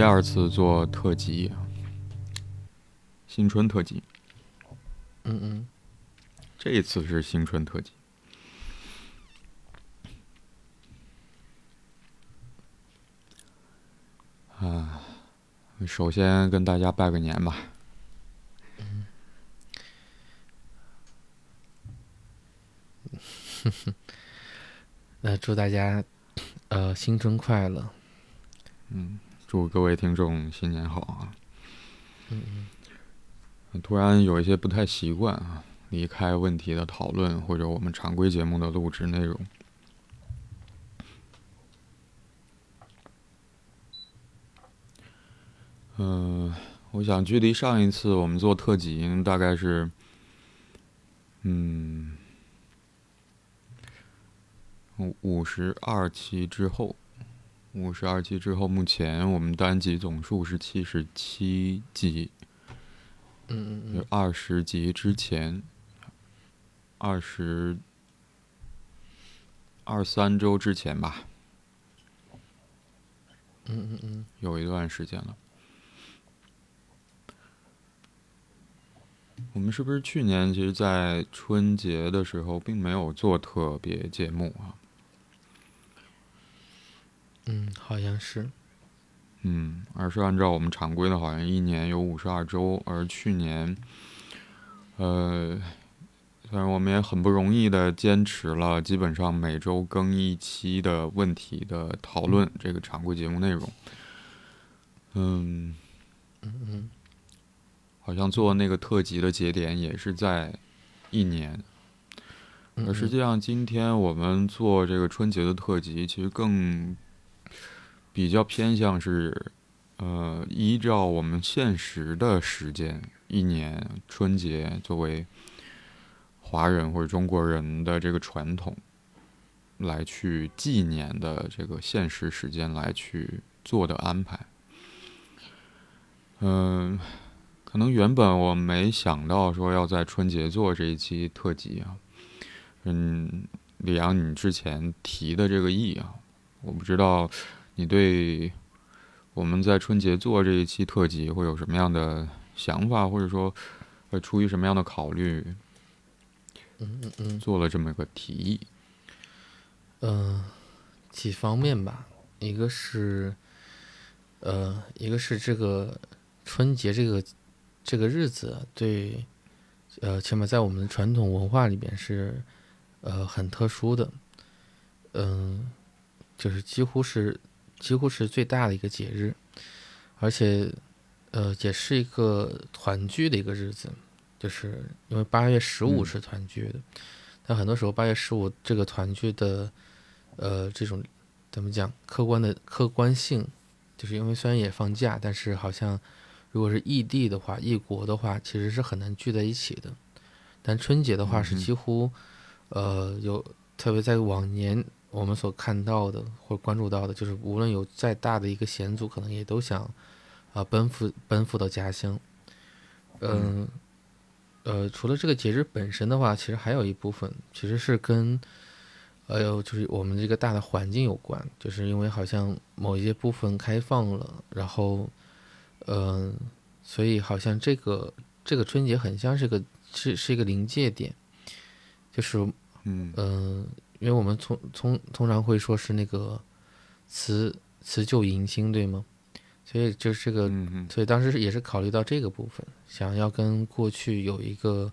第二次做特辑，新春特辑。嗯嗯，这一次是新春特辑。啊，首先跟大家拜个年吧。嗯，那祝大家呃新春快乐。嗯，祝各位听众新年好啊。嗯嗯。突然有一些不太习惯啊，离开问题的讨论或者我们常规节目的录制内容。嗯，我想距离上一次我们做特辑大概是，嗯，五五十二期之后，五十二期之后，目前我们单集总数是七十七集，嗯嗯嗯，二十集之前，二十二三周之前吧，嗯嗯嗯，有一段时间了。我们是不是去年其实，在春节的时候并没有做特别节目啊？嗯，好像是。嗯，而是按照我们常规的，好像一年有五十二周，而去年，呃，虽然我们也很不容易的坚持了，基本上每周更一期的问题的讨论这个常规节目内容。嗯嗯嗯。好像做那个特辑的节点也是在一年，而实际上今天我们做这个春节的特辑，其实更比较偏向是，呃，依照我们现实的时间，一年春节作为华人或者中国人的这个传统来去纪念的这个现实时间来去做的安排，嗯。可能原本我没想到说要在春节做这一期特辑啊，嗯，李阳，你之前提的这个意啊，我不知道你对我们在春节做这一期特辑会有什么样的想法，或者说会出于什么样的考虑，嗯嗯嗯，做了这么个提议。嗯，几方面吧，一个是，呃，一个是这个春节这个。这个日子对，呃，起码在我们的传统文化里边是，呃，很特殊的，嗯，就是几乎是几乎是最大的一个节日，而且，呃，也是一个团聚的一个日子，就是因为八月十五是团聚的，但很多时候八月十五这个团聚的，呃，这种怎么讲客观的客观性，就是因为虽然也放假，但是好像。如果是异地的话，异国的话，其实是很难聚在一起的。但春节的话是几乎，呃，有特别在往年我们所看到的或关注到的，就是无论有再大的一个险阻，可能也都想啊奔赴奔赴到家乡。嗯，呃，除了这个节日本身的话，其实还有一部分其实是跟，呃，就是我们这个大的环境有关，就是因为好像某一些部分开放了，然后。嗯，所以好像这个这个春节很像是个是是一个临界点，就是嗯嗯，因为我们通通通常会说是那个辞辞旧迎新，对吗？所以就是这个，所以当时也是考虑到这个部分，想要跟过去有一个，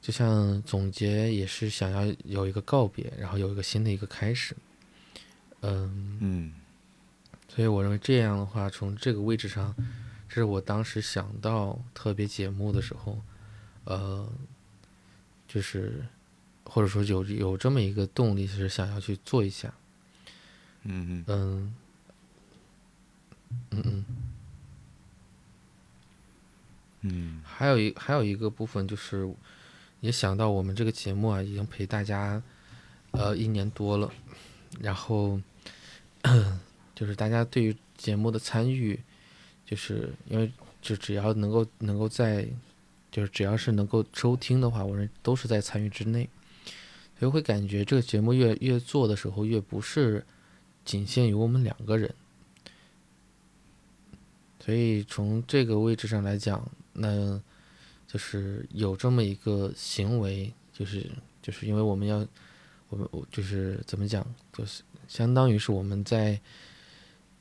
就像总结，也是想要有一个告别，然后有一个新的一个开始。嗯嗯。所以我认为这样的话，从这个位置上，这是我当时想到特别节目的时候，呃，就是或者说有有这么一个动力，是想要去做一下。嗯嗯嗯嗯嗯，还有一还有一个部分就是，也想到我们这个节目啊，已经陪大家呃一年多了，然后。就是大家对于节目的参与，就是因为就只要能够能够在，就是只要是能够收听的话，我认都是在参与之内，所以会感觉这个节目越越做的时候越不是仅限于我们两个人，所以从这个位置上来讲，那就是有这么一个行为，就是就是因为我们要，我们我就是怎么讲，就是相当于是我们在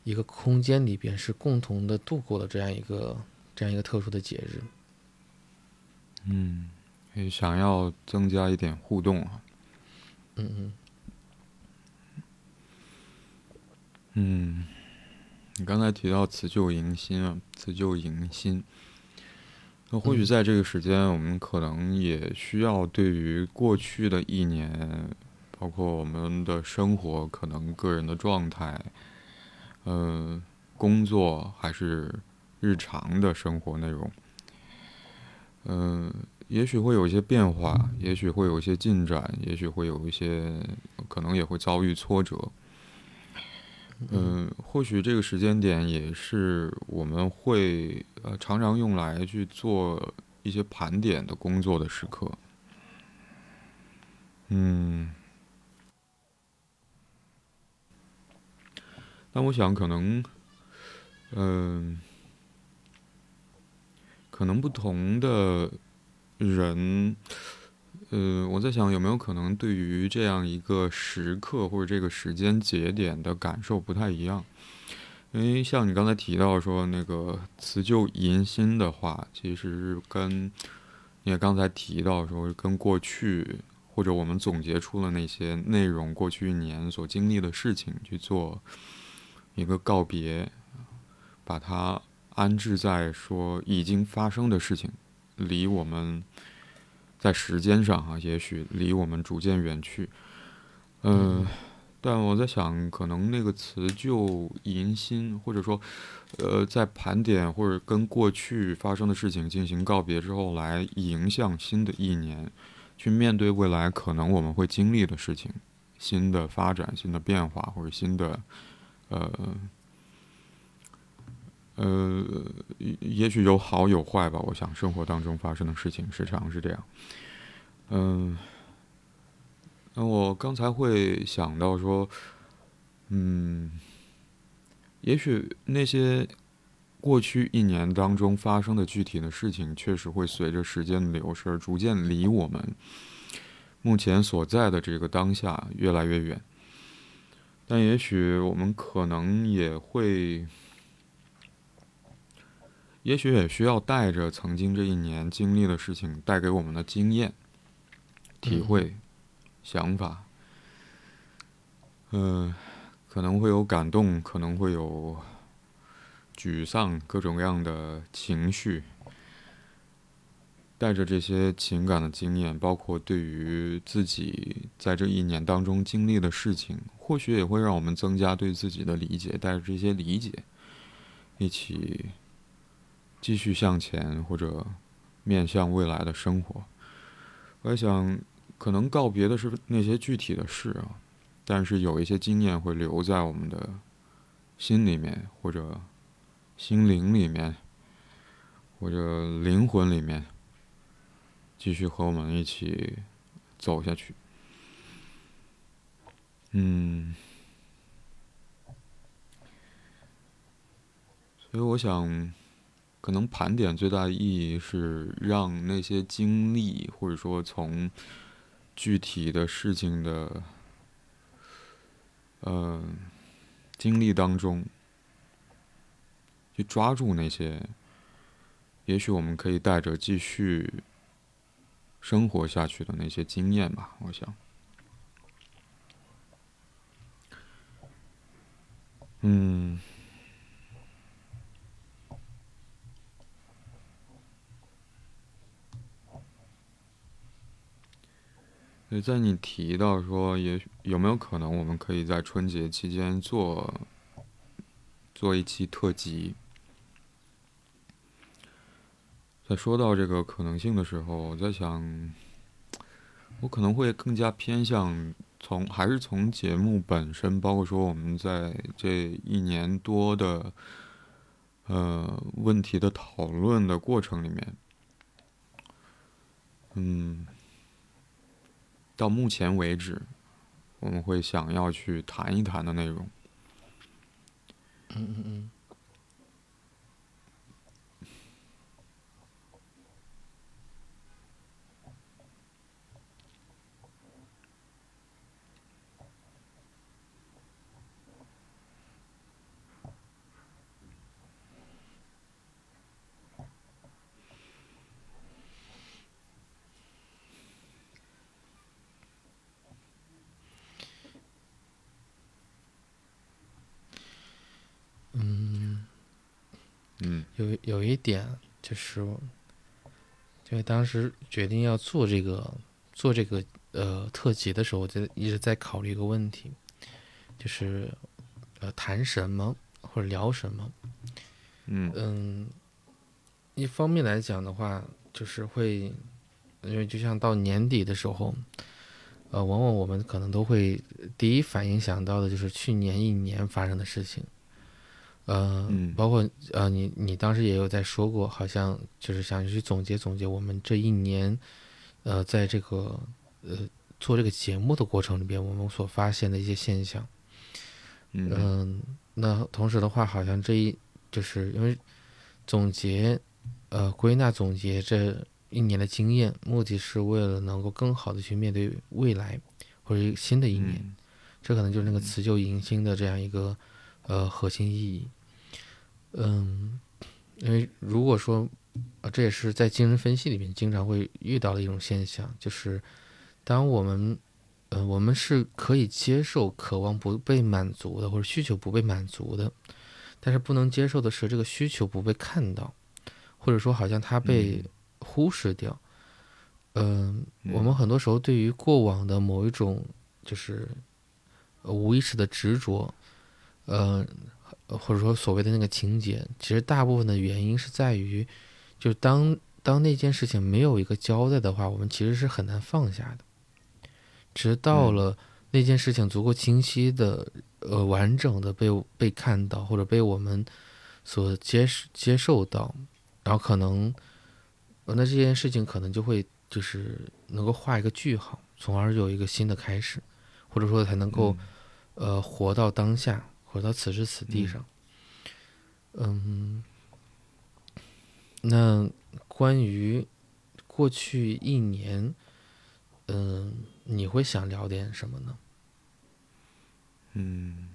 一个空间里边是共同的度过了这样一个这样一个特殊的节日。嗯，也想要增加一点互动啊。嗯嗯。嗯，你刚才提到辞旧迎新啊，辞旧迎新。那或许在这个时间，我们可能也需要对于过去的一年，包括我们的生活，可能个人的状态，嗯，工作还是日常的生活内容，嗯，也许会有一些变化，也许会有一些进展，也许会有一些，可能也会遭遇挫折。嗯，或许这个时间点也是我们会呃常常用来去做一些盘点的工作的时刻。嗯，但我想可能，嗯，可能不同的人。呃，我在想有没有可能对于这样一个时刻或者这个时间节点的感受不太一样，因为像你刚才提到说那个辞旧迎新的话，其实是跟也刚才提到说跟过去或者我们总结出了那些内容，过去一年所经历的事情去做一个告别，把它安置在说已经发生的事情，离我们。在时间上啊，也许离我们逐渐远去，嗯，但我在想，可能那个辞旧迎新，或者说，呃，在盘点或者跟过去发生的事情进行告别之后，来迎向新的一年，去面对未来可能我们会经历的事情，新的发展、新的变化或者新的，呃。呃，也许有好有坏吧。我想生活当中发生的事情时常是这样。嗯，那我刚才会想到说，嗯，也许那些过去一年当中发生的具体的事情，确实会随着时间的流逝而逐渐离我们目前所在的这个当下越来越远。但也许我们可能也会。也许也需要带着曾经这一年经历的事情带给我们的经验、体会、想法，嗯，可能会有感动，可能会有沮丧，各种各样的情绪。带着这些情感的经验，包括对于自己在这一年当中经历的事情，或许也会让我们增加对自己的理解。带着这些理解，一起。继续向前，或者面向未来的生活。我想，可能告别的是那些具体的事啊，但是有一些经验会留在我们的心里面，或者心灵里面，或者灵魂里面，继续和我们一起走下去。嗯，所以我想。可能盘点最大的意义是让那些经历，或者说从具体的事情的嗯经历当中去抓住那些，也许我们可以带着继续生活下去的那些经验吧。我想，嗯。在你提到说，也有没有可能我们可以在春节期间做做一期特辑？在说到这个可能性的时候，我在想，我可能会更加偏向从还是从节目本身，包括说我们在这一年多的呃问题的讨论的过程里面，嗯。到目前为止，我们会想要去谈一谈的内容。嗯嗯嗯。有有一点就是，因为当时决定要做这个做这个呃特辑的时候，我就一直在考虑一个问题，就是呃谈什么或者聊什么。嗯嗯，一方面来讲的话，就是会因为就像到年底的时候，呃，往往我们可能都会第一反应想到的就是去年一年发生的事情。呃，包括呃，你你当时也有在说过，好像就是想去总结总结我们这一年，呃，在这个呃做这个节目的过程里边，我们所发现的一些现象。嗯，那同时的话，好像这一就是因为总结，呃，归纳总结这一年的经验，目的是为了能够更好的去面对未来或者一个新的一年，这可能就是那个辞旧迎新的这样一个。呃，核心意义，嗯，因为如果说，啊，这也是在精神分析里面经常会遇到的一种现象，就是当我们，呃，我们是可以接受渴望不被满足的，或者需求不被满足的，但是不能接受的是这个需求不被看到，或者说好像它被忽视掉。嗯，我们很多时候对于过往的某一种就是无意识的执着。呃，或者说所谓的那个情节，其实大部分的原因是在于，就是当当那件事情没有一个交代的话，我们其实是很难放下的。直到了那件事情足够清晰的、呃完整的被被看到，或者被我们所接接受到，然后可能，那这件事情可能就会就是能够画一个句号，从而有一个新的开始，或者说才能够呃活到当下。回到此时此地上，嗯，那关于过去一年，嗯，你会想聊点什么呢？嗯，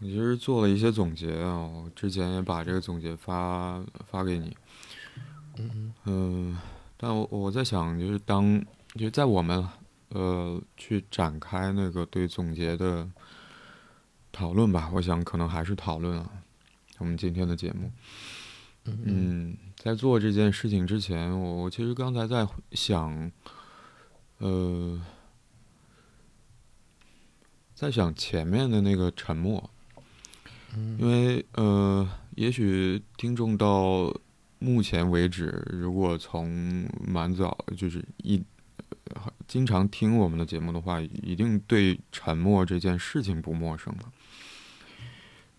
我其实做了一些总结啊，我之前也把这个总结发发给你。嗯嗯，但我我在想，就是当就在我们呃去展开那个对总结的。讨论吧，我想可能还是讨论啊。我们今天的节目，嗯，在做这件事情之前，我我其实刚才在想，呃，在想前面的那个沉默，因为呃，也许听众到目前为止，如果从蛮早就是一经常听我们的节目的话，一定对沉默这件事情不陌生了。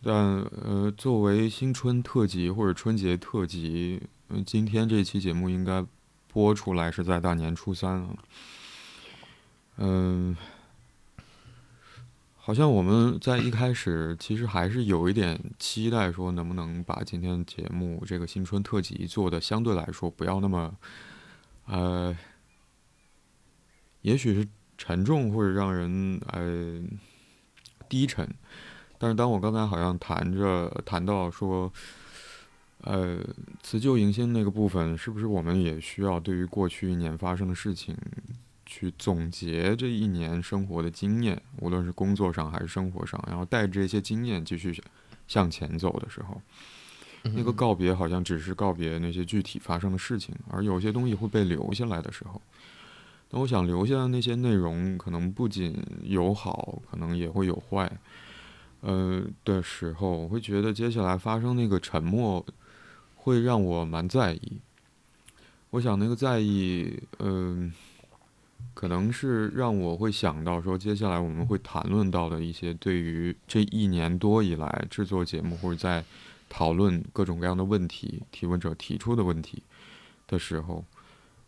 但呃，作为新春特辑或者春节特辑，嗯，今天这期节目应该播出来是在大年初三啊。嗯，好像我们在一开始其实还是有一点期待，说能不能把今天节目这个新春特辑做的相对来说不要那么，呃，也许是沉重或者让人呃低沉。但是当我刚才好像谈着谈到说，呃，辞旧迎新那个部分，是不是我们也需要对于过去一年发生的事情，去总结这一年生活的经验，无论是工作上还是生活上，然后带着这些经验继续向前走的时候，那个告别好像只是告别那些具体发生的事情，而有些东西会被留下来的时候，那我想留下的那些内容，可能不仅有好，可能也会有坏。呃的时候，我会觉得接下来发生那个沉默，会让我蛮在意。我想那个在意，嗯，可能是让我会想到说，接下来我们会谈论到的一些对于这一年多以来制作节目或者在讨论各种各样的问题，提问者提出的问题的时候，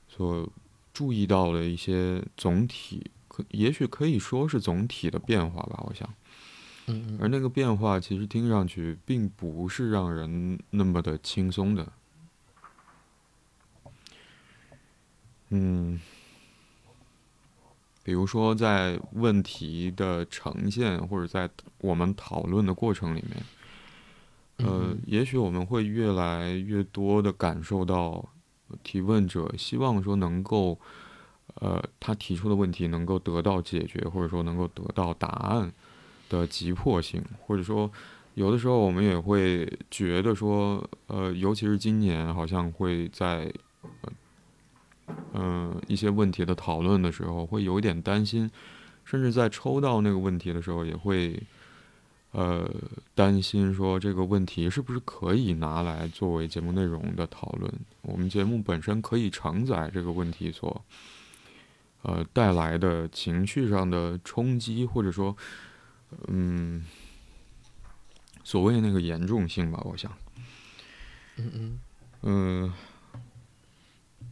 所注意到的一些总体，可也许可以说是总体的变化吧。我想。而那个变化其实听上去并不是让人那么的轻松的。嗯，比如说在问题的呈现或者在我们讨论的过程里面，呃，也许我们会越来越多的感受到提问者希望说能够，呃，他提出的问题能够得到解决，或者说能够得到答案。的急迫性，或者说，有的时候我们也会觉得说，呃，尤其是今年，好像会在，嗯，一些问题的讨论的时候，会有一点担心，甚至在抽到那个问题的时候，也会，呃，担心说这个问题是不是可以拿来作为节目内容的讨论？我们节目本身可以承载这个问题所，呃，带来的情绪上的冲击，或者说，嗯。所谓那个严重性吧，我想，嗯嗯嗯，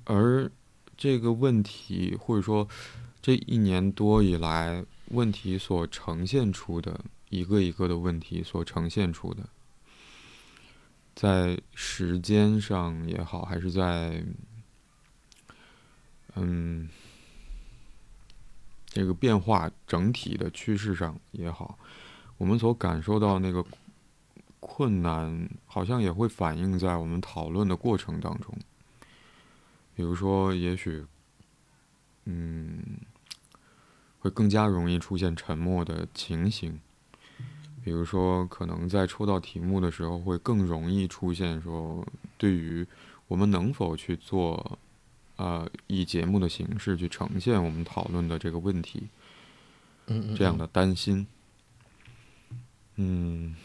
而这个问题或者说这一年多以来问题所呈现出的一个一个的问题所呈现出的，在时间上也好，还是在嗯这个变化整体的趋势上也好，我们所感受到那个。困难好像也会反映在我们讨论的过程当中，比如说，也许，嗯，会更加容易出现沉默的情形，比如说，可能在抽到题目的时候，会更容易出现说，对于我们能否去做，呃，以节目的形式去呈现我们讨论的这个问题，这样的担心，嗯。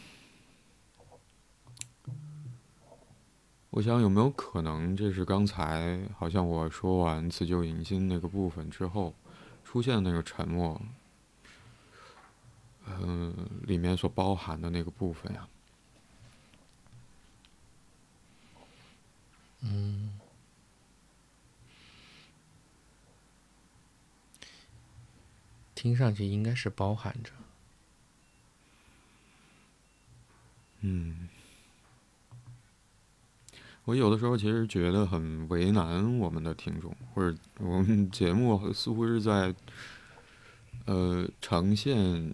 我想有没有可能，这是刚才好像我说完辞旧迎新那个部分之后，出现那个沉默，嗯，里面所包含的那个部分呀？嗯，听上去应该是包含着。嗯。我有的时候其实觉得很为难我们的听众，或者我们节目似乎是在，呃，呈现，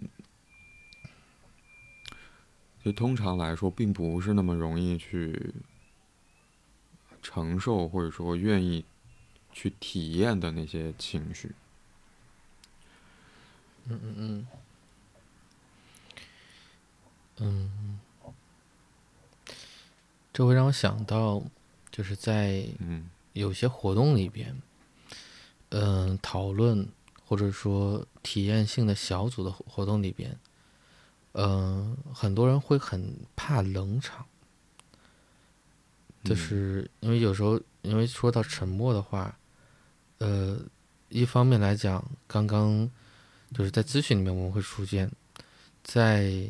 就通常来说并不是那么容易去承受，或者说愿意去体验的那些情绪。嗯嗯嗯，嗯。这会让我想到，就是在有些活动里边，嗯，讨论或者说体验性的小组的活动里边，嗯，很多人会很怕冷场，就是因为有时候，因为说到沉默的话，呃，一方面来讲，刚刚就是在咨询里面我们会出现，在。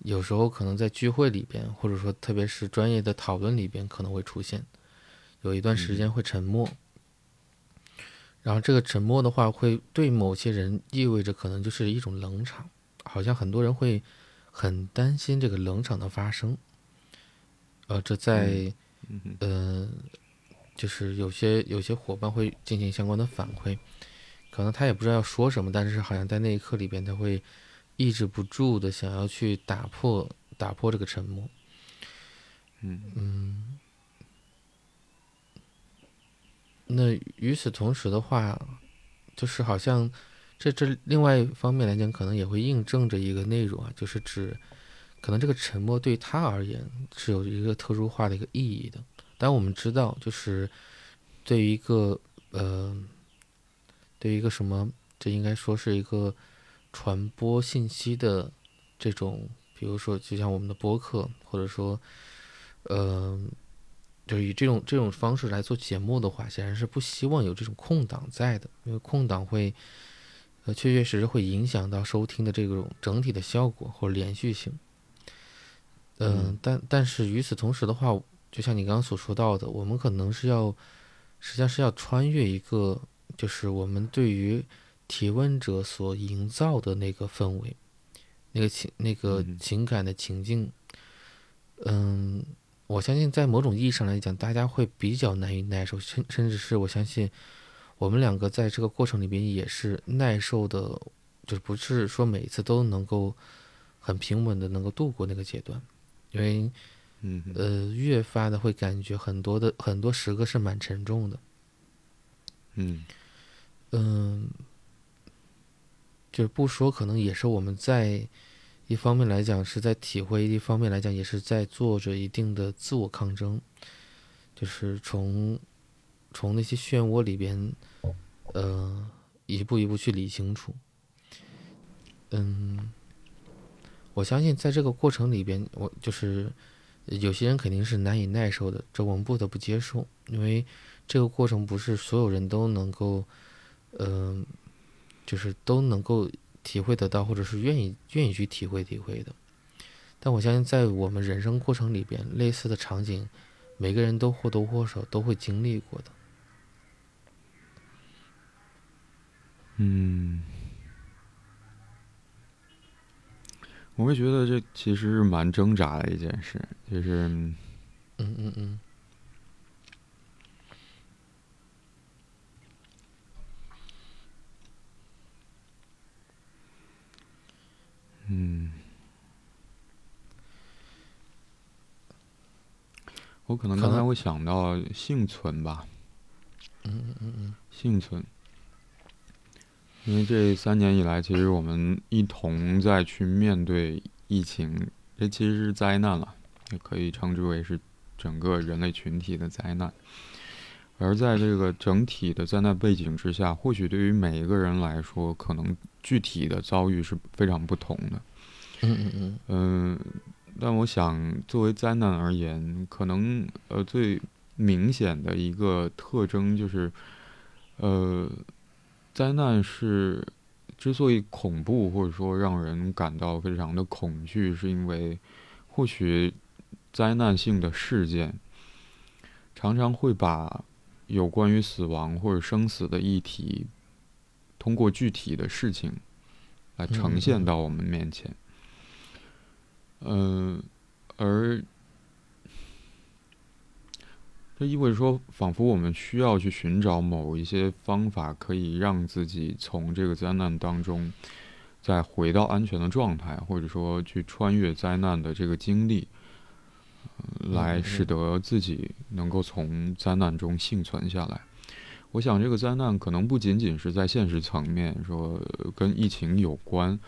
有时候可能在聚会里边，或者说特别是专业的讨论里边，可能会出现有一段时间会沉默。然后这个沉默的话，会对某些人意味着可能就是一种冷场，好像很多人会很担心这个冷场的发生。呃，这在呃，就是有些有些伙伴会进行相关的反馈，可能他也不知道要说什么，但是好像在那一刻里边他会。抑制不住的想要去打破打破这个沉默，嗯嗯，那与此同时的话，就是好像这这另外一方面来讲，可能也会印证着一个内容啊，就是指可能这个沉默对他而言是有一个特殊化的一个意义的。但我们知道，就是对于一个呃，对于一个什么，这应该说是一个。传播信息的这种，比如说，就像我们的播客，或者说，呃，就以这种这种方式来做节目的话，显然是不希望有这种空档在的，因为空档会，呃，确确实实会影响到收听的这种整体的效果或者连续性。嗯，但但是与此同时的话，就像你刚刚所说到的，我们可能是要，实际上是要穿越一个，就是我们对于。提问者所营造的那个氛围，那个情、那个情感的情境，嗯，我相信在某种意义上来讲，大家会比较难以耐受，甚甚至是我相信，我们两个在这个过程里边也是耐受的，就是不是说每一次都能够很平稳的能够度过那个阶段，因为，嗯，呃，越发的会感觉很多的很多时刻是蛮沉重的，嗯，嗯。就是不说，可能也是我们在一方面来讲是在体会，一方面来讲也是在做着一定的自我抗争，就是从从那些漩涡里边，呃，一步一步去理清楚。嗯，我相信在这个过程里边，我就是有些人肯定是难以耐受的，这我们不得不接受，因为这个过程不是所有人都能够，嗯，就是都能够。体会得到，或者是愿意愿意去体会体会的，但我相信，在我们人生过程里边，类似的场景，每个人都或多或少都会经历过的。嗯，我会觉得这其实是蛮挣扎的一件事，就是，嗯嗯嗯。嗯，我可能刚才会想到幸存吧。嗯嗯嗯嗯，幸存。因为这三年以来，其实我们一同在去面对疫情，这其实是灾难了，也可以称之为是整个人类群体的灾难。而在这个整体的灾难背景之下，或许对于每一个人来说，可能具体的遭遇是非常不同的。嗯嗯嗯。嗯，但我想，作为灾难而言，可能呃最明显的一个特征就是，呃，灾难是之所以恐怖，或者说让人感到非常的恐惧，是因为或许灾难性的事件常常会把。有关于死亡或者生死的议题，通过具体的事情来呈现到我们面前。嗯，而这意味着说，仿佛我们需要去寻找某一些方法，可以让自己从这个灾难当中再回到安全的状态，或者说去穿越灾难的这个经历。来使得自己能够从灾难中幸存下来。我想，这个灾难可能不仅仅是在现实层面说跟疫情有关，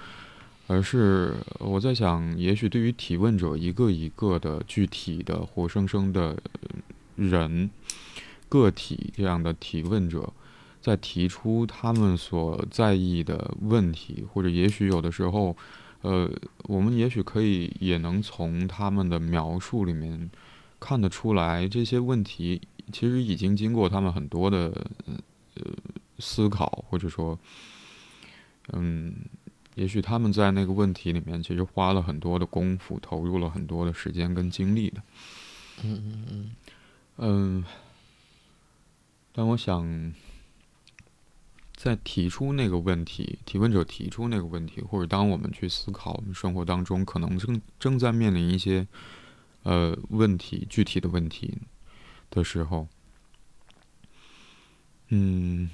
而是我在想，也许对于提问者一个一个的具体的活生生的人个体这样的提问者，在提出他们所在意的问题，或者也许有的时候。呃，我们也许可以也能从他们的描述里面看得出来，这些问题其实已经经过他们很多的呃思考，或者说，嗯，也许他们在那个问题里面其实花了很多的功夫，投入了很多的时间跟精力的。嗯嗯嗯嗯，但我想。在提出那个问题，提问者提出那个问题，或者当我们去思考我们生活当中可能正正在面临一些呃问题、具体的问题的时候，嗯，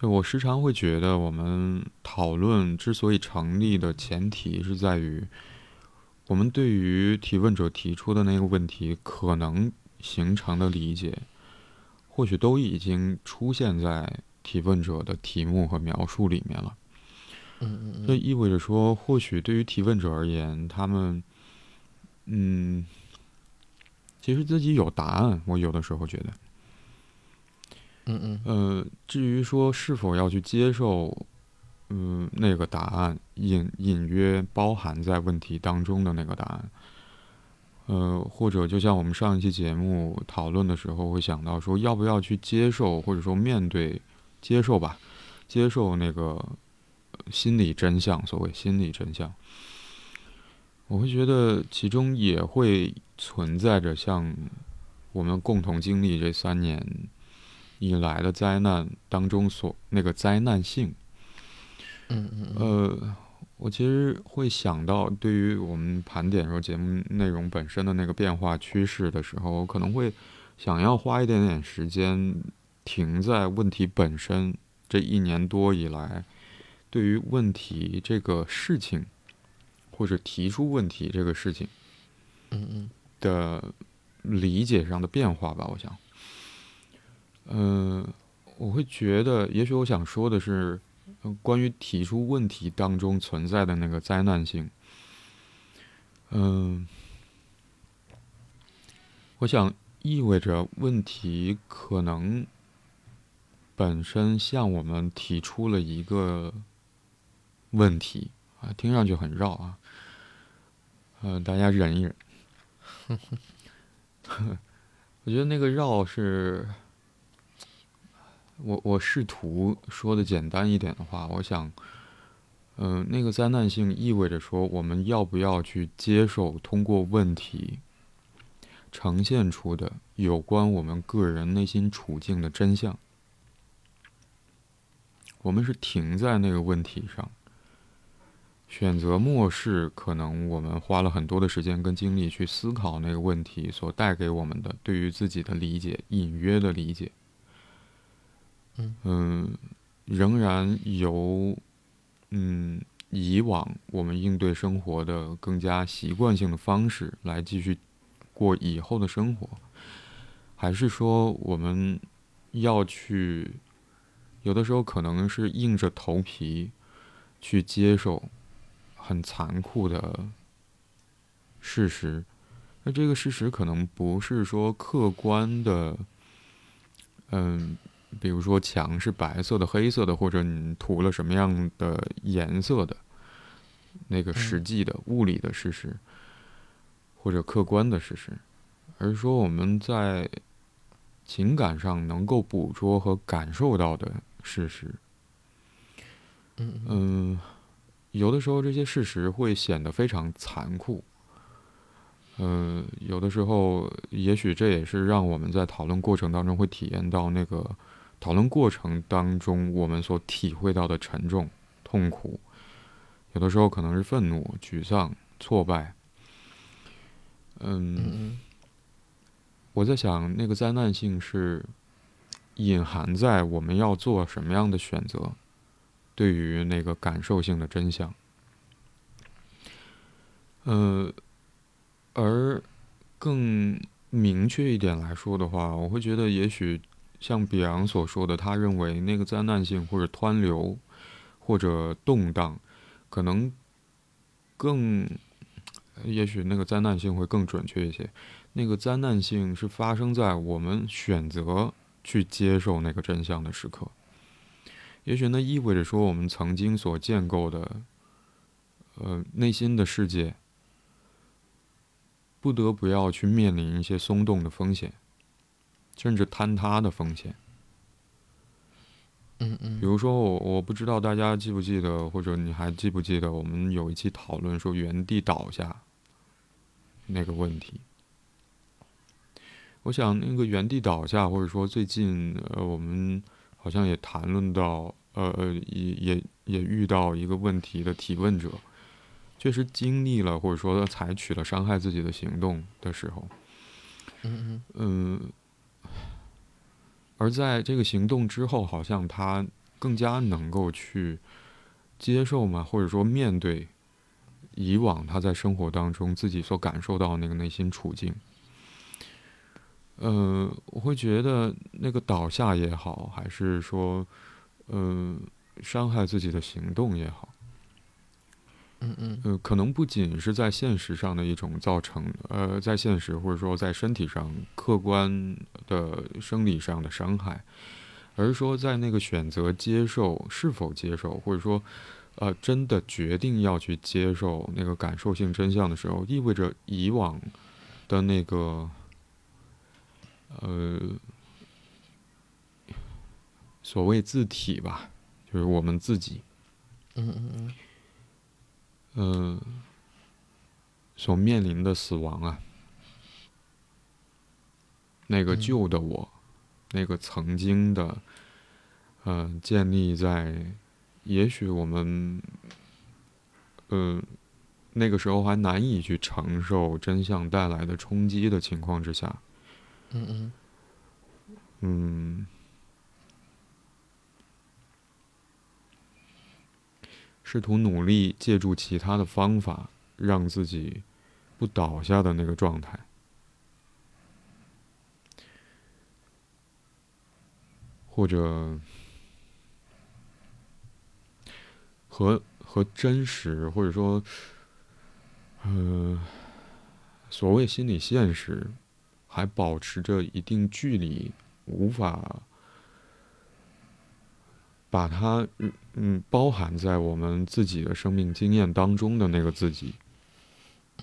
就我时常会觉得，我们讨论之所以成立的前提是在于，我们对于提问者提出的那个问题可能。形成的理解，或许都已经出现在提问者的题目和描述里面了。嗯嗯这意味着说，或许对于提问者而言，他们，嗯，其实自己有答案。我有的时候觉得，嗯嗯。呃，至于说是否要去接受，嗯，那个答案隐隐约包含在问题当中的那个答案。呃，或者就像我们上一期节目讨论的时候，会想到说，要不要去接受，或者说面对接受吧，接受那个心理真相，所谓心理真相。我会觉得其中也会存在着像我们共同经历这三年以来的灾难当中所那个灾难性。嗯嗯。呃。我其实会想到，对于我们盘点说节目内容本身的那个变化趋势的时候，我可能会想要花一点点时间停在问题本身。这一年多以来，对于问题这个事情，或者提出问题这个事情，嗯嗯的理解上的变化吧。我想，嗯，我会觉得，也许我想说的是，关于提出问题当中存在的那个灾难性。嗯，我想意味着问题可能本身向我们提出了一个问题啊，听上去很绕啊。嗯，大家忍一忍。我觉得那个绕是。我我试图说的简单一点的话，我想，嗯，那个灾难性意味着说，我们要不要去接受通过问题呈现出的有关我们个人内心处境的真相？我们是停在那个问题上，选择漠视可能我们花了很多的时间跟精力去思考那个问题所带给我们的对于自己的理解，隐约的理解。嗯，仍然由嗯以往我们应对生活的更加习惯性的方式来继续过以后的生活，还是说我们要去有的时候可能是硬着头皮去接受很残酷的事实？那这个事实可能不是说客观的，嗯。比如说墙是白色的、黑色的，或者你涂了什么样的颜色的，那个实际的物理的事实，或者客观的事实，而是说我们在情感上能够捕捉和感受到的事实。嗯，有的时候这些事实会显得非常残酷。嗯，有的时候，也许这也是让我们在讨论过程当中会体验到那个。讨论过程当中，我们所体会到的沉重、痛苦，有的时候可能是愤怒、沮丧、挫败。嗯，我在想，那个灾难性是隐含在我们要做什么样的选择，对于那个感受性的真相。呃，而更明确一点来说的话，我会觉得也许。像比昂所说的，他认为那个灾难性或者湍流或者动荡，可能更，也许那个灾难性会更准确一些。那个灾难性是发生在我们选择去接受那个真相的时刻。也许那意味着说，我们曾经所建构的，呃，内心的世界，不得不要去面临一些松动的风险。甚至坍塌的风险。嗯嗯。比如说，我我不知道大家记不记得，或者你还记不记得，我们有一期讨论说原地倒下那个问题。我想，那个原地倒下，或者说最近呃，我们好像也谈论到，呃呃，也也也遇到一个问题的提问者，确实经历了或者说采取了伤害自己的行动的时候。嗯嗯。嗯。而在这个行动之后，好像他更加能够去接受嘛，或者说面对以往他在生活当中自己所感受到那个内心处境。呃，我会觉得那个倒下也好，还是说，呃，伤害自己的行动也好。嗯嗯，呃，可能不仅是在现实上的一种造成，呃，在现实或者说在身体上客观的生理上的伤害，而是说在那个选择接受是否接受，或者说，呃，真的决定要去接受那个感受性真相的时候，意味着以往的那个，呃，所谓字体吧，就是我们自己。嗯嗯嗯。嗯，所面临的死亡啊，那个旧的我，那个曾经的，嗯，建立在也许我们，嗯，那个时候还难以去承受真相带来的冲击的情况之下，嗯嗯，嗯。试图努力借助其他的方法，让自己不倒下的那个状态，或者和和真实，或者说，嗯，所谓心理现实，还保持着一定距离，无法把它嗯嗯包含在我们自己的生命经验当中的那个自己。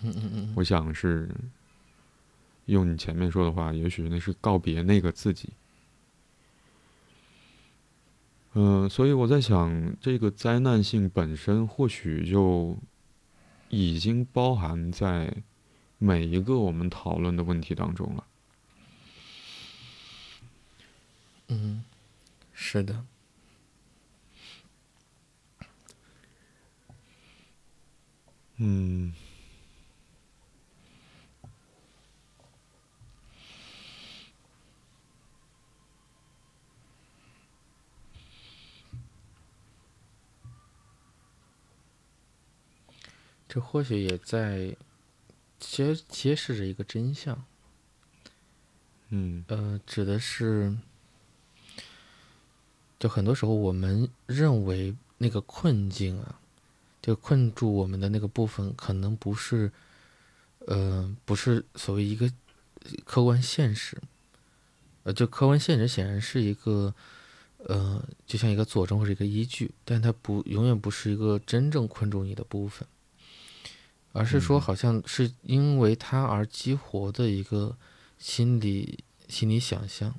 嗯嗯嗯，我想是用你前面说的话，也许那是告别那个自己。嗯，所以我在想，这个灾难性本身或许就已经包含在每一个我们讨论的问题当中了。嗯，是的。嗯。这或许也在揭揭示着一个真相。嗯，呃，指的是，就很多时候我们认为那个困境啊，就困住我们的那个部分，可能不是，呃，不是所谓一个客观现实。呃，就客观现实显然是一个，呃，就像一个佐证或者一个依据，但它不永远不是一个真正困住你的部分。而是说，好像是因为它而激活的一个心理心理想象，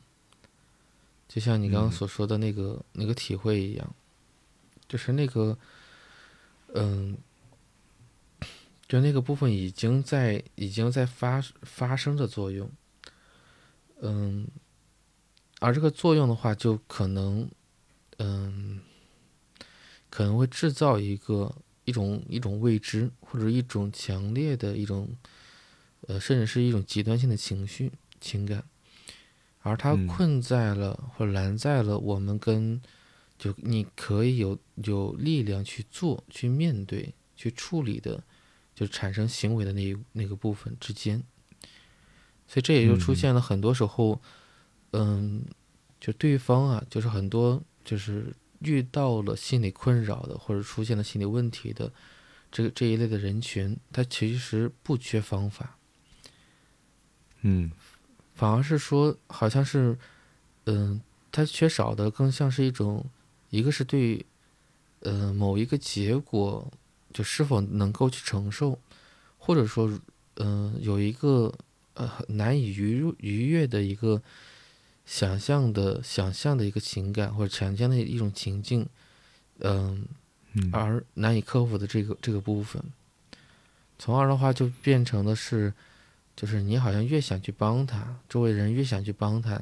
就像你刚刚所说的那个那个体会一样，就是那个，嗯，就那个部分已经在已经在发发生着作用，嗯，而这个作用的话，就可能，嗯，可能会制造一个。一种一种未知，或者一种强烈的一种，呃，甚至是一种极端性的情绪情感，而它困在了或拦在了我们跟，就你可以有有力量去做、去面对、去处理的，就产生行为的那那个部分之间，所以这也就出现了很多时候，嗯，就对方啊，就是很多就是。遇到了心理困扰的，或者出现了心理问题的，这个这一类的人群，他其实不缺方法，嗯，反而是说，好像是，嗯，他缺少的更像是一种，一个是对，呃，某一个结果就是否能够去承受，或者说，嗯，有一个呃难以逾逾越的一个。想象的想象的一个情感或者想象的一种情境，嗯，而难以克服的这个这个部分，从而的话就变成的是，就是你好像越想去帮他，周围人越想去帮他，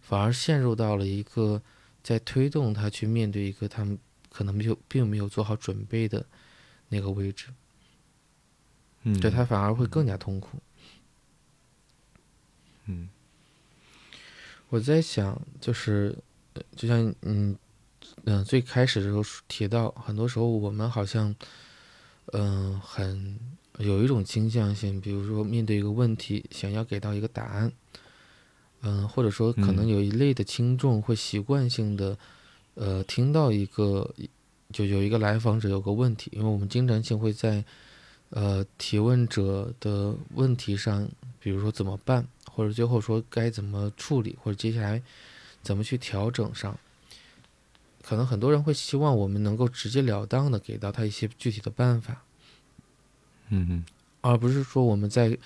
反而陷入到了一个在推动他去面对一个他们可能没有并没有做好准备的那个位置，嗯，对他反而会更加痛苦，嗯。我在想，就是，就像嗯嗯，最开始的时候提到，很多时候我们好像，嗯，很有一种倾向性，比如说面对一个问题，想要给到一个答案，嗯，或者说可能有一类的听众会习惯性的，呃，听到一个就有一个来访者有个问题，因为我们经常性会在，呃，提问者的问题上，比如说怎么办。或者最后说该怎么处理，或者接下来怎么去调整上，可能很多人会希望我们能够直截了当的给到他一些具体的办法，嗯嗯，而不是说我们在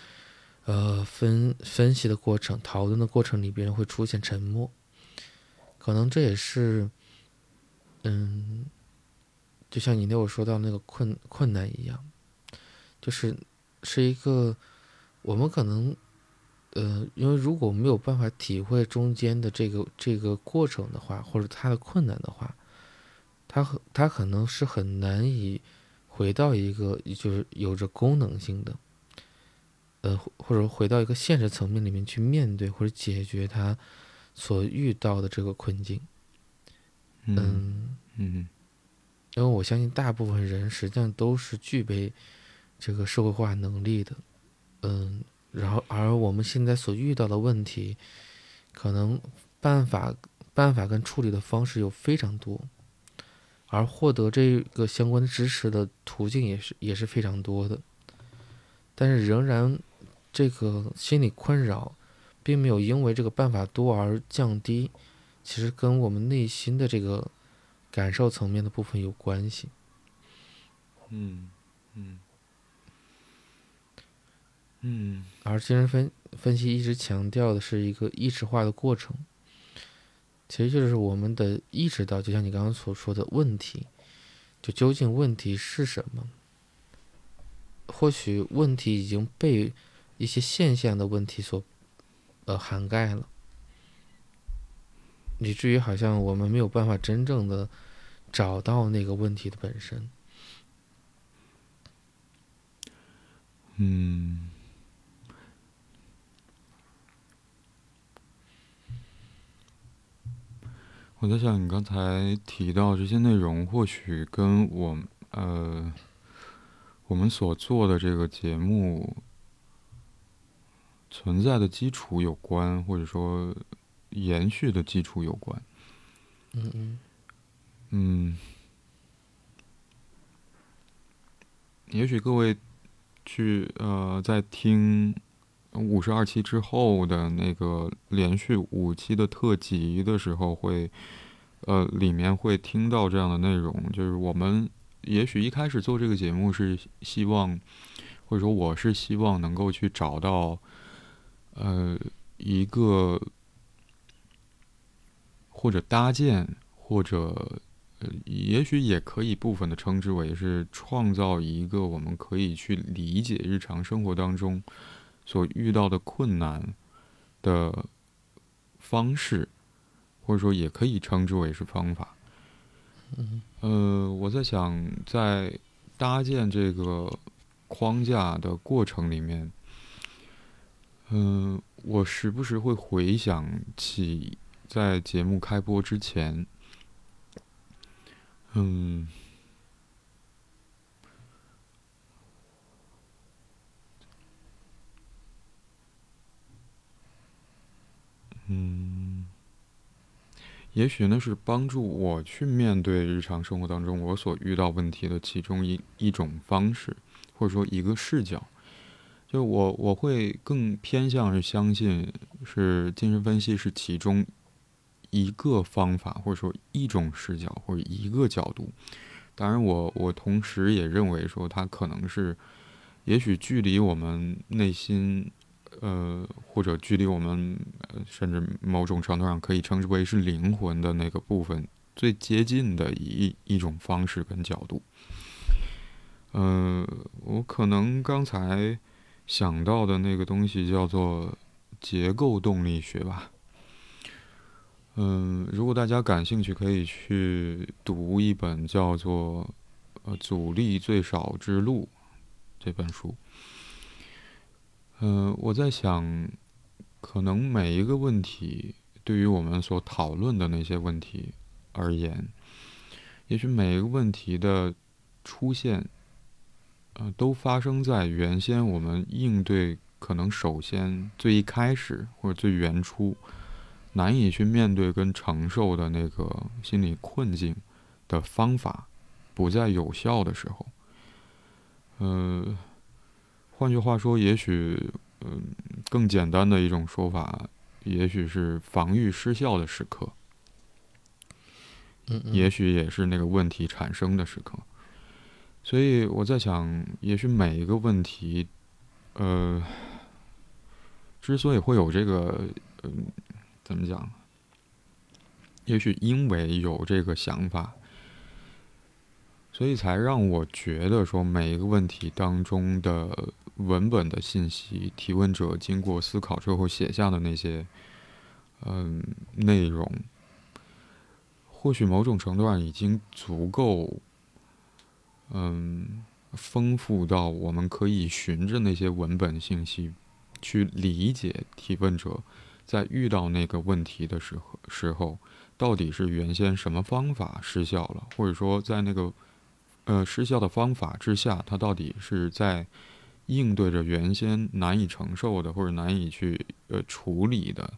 呃分分析的过程、讨论的过程里边会出现沉默，可能这也是，嗯，就像你那会说到那个困困难一样，就是是一个我们可能。呃，因为如果没有办法体会中间的这个这个过程的话，或者它的困难的话，它很它可能是很难以回到一个就是有着功能性的，呃，或者回到一个现实层面里面去面对或者解决他所遇到的这个困境。嗯嗯，因为我相信大部分人实际上都是具备这个社会化能力的，嗯。然后，而我们现在所遇到的问题，可能办法办法跟处理的方式有非常多，而获得这个相关的知识的途径也是也是非常多的，但是仍然这个心理困扰，并没有因为这个办法多而降低，其实跟我们内心的这个感受层面的部分有关系。嗯嗯嗯，而精神分分析一直强调的是一个意识化的过程，其实就是我们的意识到，就像你刚刚所说的问题，就究竟问题是什么？或许问题已经被一些现象的问题所呃涵盖了，以至于好像我们没有办法真正的找到那个问题的本身。嗯。我在想，你刚才提到这些内容，或许跟我呃我们所做的这个节目存在的基础有关，或者说延续的基础有关。嗯嗯嗯，也许各位去呃在听。五十二期之后的那个连续五期的特辑的时候，会，呃，里面会听到这样的内容，就是我们也许一开始做这个节目是希望，或者说我是希望能够去找到，呃，一个或者搭建，或者呃，也许也可以部分的称之为是创造一个我们可以去理解日常生活当中。所遇到的困难的方式，或者说也可以称之为是方法。呃，我在想，在搭建这个框架的过程里面，嗯，我时不时会回想起在节目开播之前，嗯。嗯，也许那是帮助我去面对日常生活当中我所遇到问题的其中一一种方式，或者说一个视角。就我我会更偏向是相信是精神分析是其中一个方法，或者说一种视角或者一个角度。当然，我我同时也认为说它可能是，也许距离我们内心。呃，或者距离我们，甚至某种程度上可以称之为是灵魂的那个部分最接近的一一种方式跟角度。呃，我可能刚才想到的那个东西叫做结构动力学吧。嗯，如果大家感兴趣，可以去读一本叫做《呃阻力最少之路》这本书。嗯，我在想，可能每一个问题对于我们所讨论的那些问题而言，也许每一个问题的出现，呃，都发生在原先我们应对可能首先最一开始或者最原初难以去面对跟承受的那个心理困境的方法不再有效的时候，呃。换句话说，也许，嗯，更简单的一种说法，也许是防御失效的时刻，嗯，也许也是那个问题产生的时刻。所以我在想，也许每一个问题，呃，之所以会有这个，嗯，怎么讲？也许因为有这个想法。所以才让我觉得说，每一个问题当中的文本的信息，提问者经过思考之后写下的那些，嗯，内容，或许某种程度上已经足够，嗯，丰富到我们可以循着那些文本信息去理解提问者在遇到那个问题的时候，时候到底是原先什么方法失效了，或者说在那个。呃，失效的方法之下，他到底是在应对着原先难以承受的或者难以去呃处理的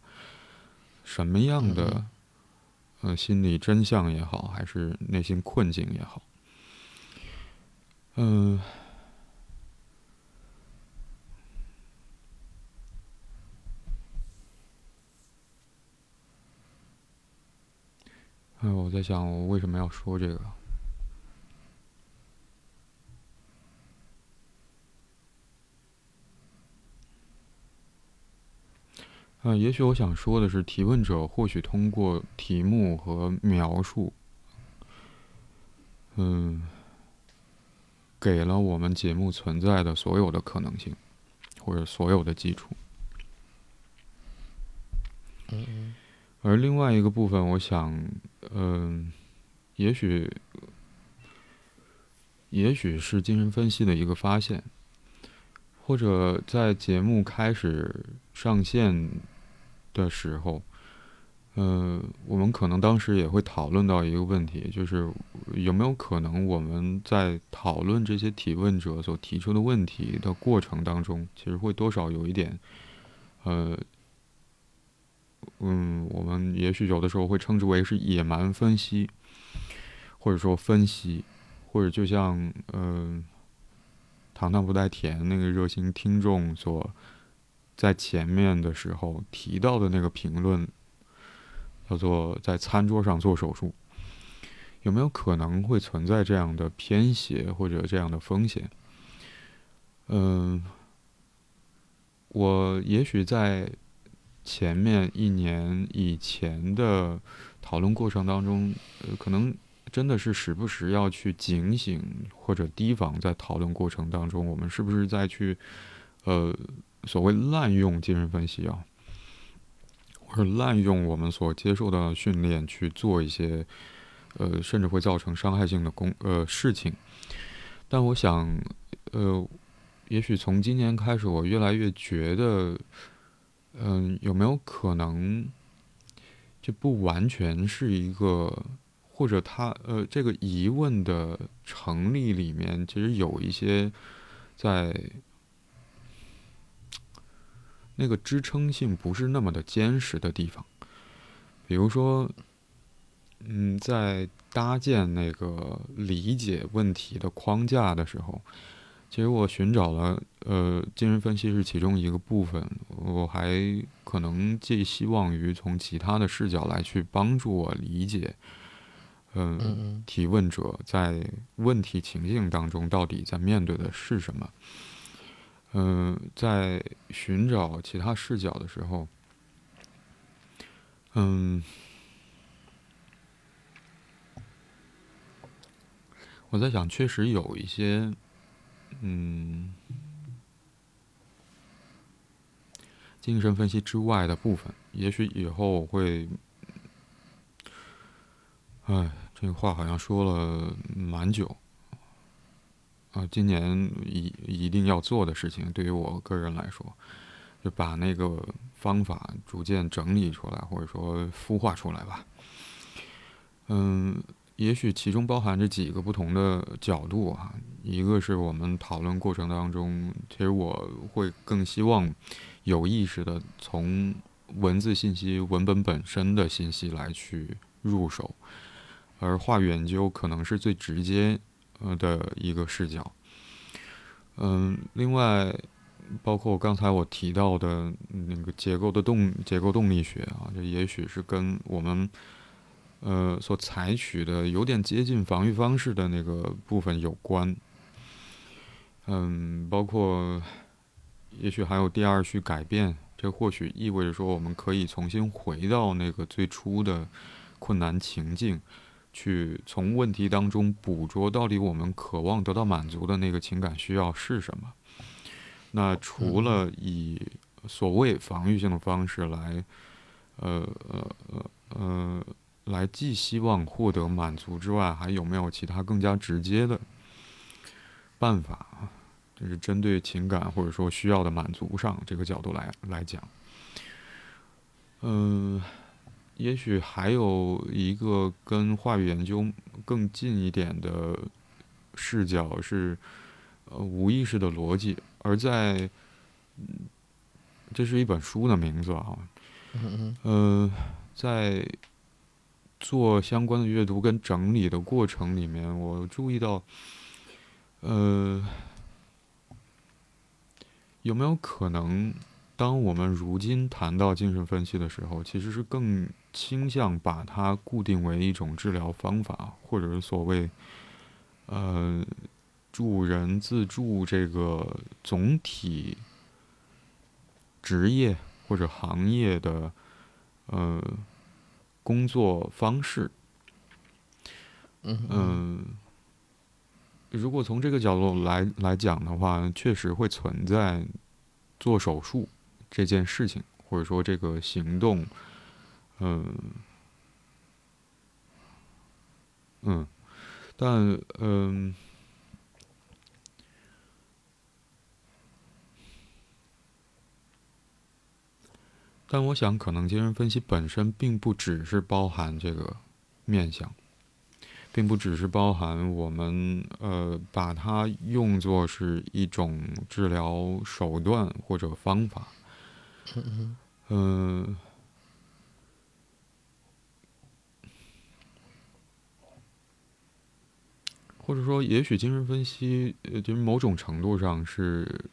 什么样的呃，心理真相也好，还是内心困境也好，嗯，哎，我在想，我为什么要说这个？啊，也许我想说的是，提问者或许通过题目和描述，嗯，给了我们节目存在的所有的可能性，或者所有的基础。嗯而另外一个部分，我想，嗯，也许，也许是精神分析的一个发现，或者在节目开始上线。的时候，呃，我们可能当时也会讨论到一个问题，就是有没有可能我们在讨论这些提问者所提出的问题的过程当中，其实会多少有一点，呃，嗯，我们也许有的时候会称之为是野蛮分析，或者说分析，或者就像嗯，糖糖不带甜那个热心听众所。在前面的时候提到的那个评论，叫做在餐桌上做手术，有没有可能会存在这样的偏斜或者这样的风险？嗯，我也许在前面一年以前的讨论过程当中，呃，可能真的是时不时要去警醒或者提防，在讨论过程当中，我们是不是在去，呃。所谓滥用精神分析啊，而滥用我们所接受的训练去做一些，呃，甚至会造成伤害性的工呃事情。但我想，呃，也许从今年开始，我越来越觉得，嗯，有没有可能，这不完全是一个，或者他呃这个疑问的成立里面，其实有一些在。那个支撑性不是那么的坚实的地方，比如说，嗯，在搭建那个理解问题的框架的时候，其实我寻找了，呃，精神分析是其中一个部分，我还可能寄希望于从其他的视角来去帮助我理解，嗯，提问者在问题情境当中到底在面对的是什么。嗯，在寻找其他视角的时候，嗯，我在想，确实有一些，嗯，精神分析之外的部分，也许以后会，哎，这个话好像说了蛮久。啊，今年一一定要做的事情，对于我个人来说，就把那个方法逐渐整理出来，或者说孵化出来吧。嗯，也许其中包含着几个不同的角度啊。一个是我们讨论过程当中，其实我会更希望有意识的从文字信息、文本本身的信息来去入手，而话语研究可能是最直接。呃的一个视角，嗯，另外，包括刚才我提到的那个结构的动结构动力学啊，这也许是跟我们呃所采取的有点接近防御方式的那个部分有关，嗯，包括也许还有第二序改变，这或许意味着说我们可以重新回到那个最初的困难情境。去从问题当中捕捉到底我们渴望得到满足的那个情感需要是什么？那除了以所谓防御性的方式来，呃呃呃呃，来寄希望获得满足之外，还有没有其他更加直接的办法？就是针对情感或者说需要的满足上这个角度来来讲，嗯。也许还有一个跟话语研究更近一点的视角是，呃，无意识的逻辑。而在，这是一本书的名字啊，呃，在做相关的阅读跟整理的过程里面，我注意到，呃，有没有可能，当我们如今谈到精神分析的时候，其实是更倾向把它固定为一种治疗方法，或者是所谓，呃，助人自助这个总体职业或者行业的，呃。工作方式，嗯，如果从这个角度来来讲的话，确实会存在做手术这件事情，或者说这个行动，嗯，嗯，但嗯。但我想，可能精神分析本身并不只是包含这个面相，并不只是包含我们呃把它用作是一种治疗手段或者方法。嗯，或者说，也许精神分析呃，就是某种程度上是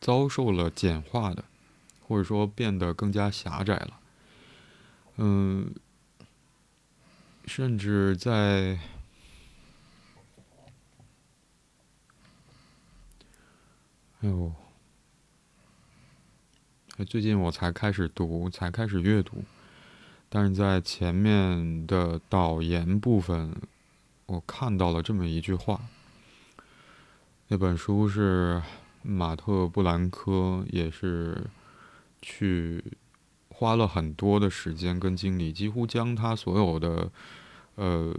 遭受了简化的。或者说变得更加狭窄了，嗯，甚至在，哎呦，最近我才开始读，才开始阅读，但是在前面的导言部分，我看到了这么一句话，那本书是马特布兰科，也是。去花了很多的时间跟精力，几乎将他所有的呃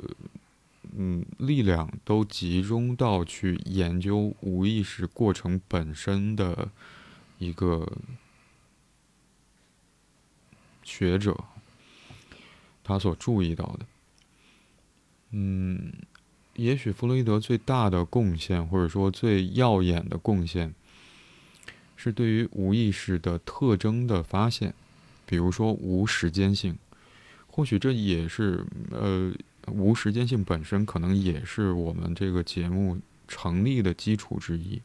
嗯力量都集中到去研究无意识过程本身的一个学者，他所注意到的，嗯，也许弗洛伊德最大的贡献，或者说最耀眼的贡献。是对于无意识的特征的发现，比如说无时间性，或许这也是呃无时间性本身可能也是我们这个节目成立的基础之一。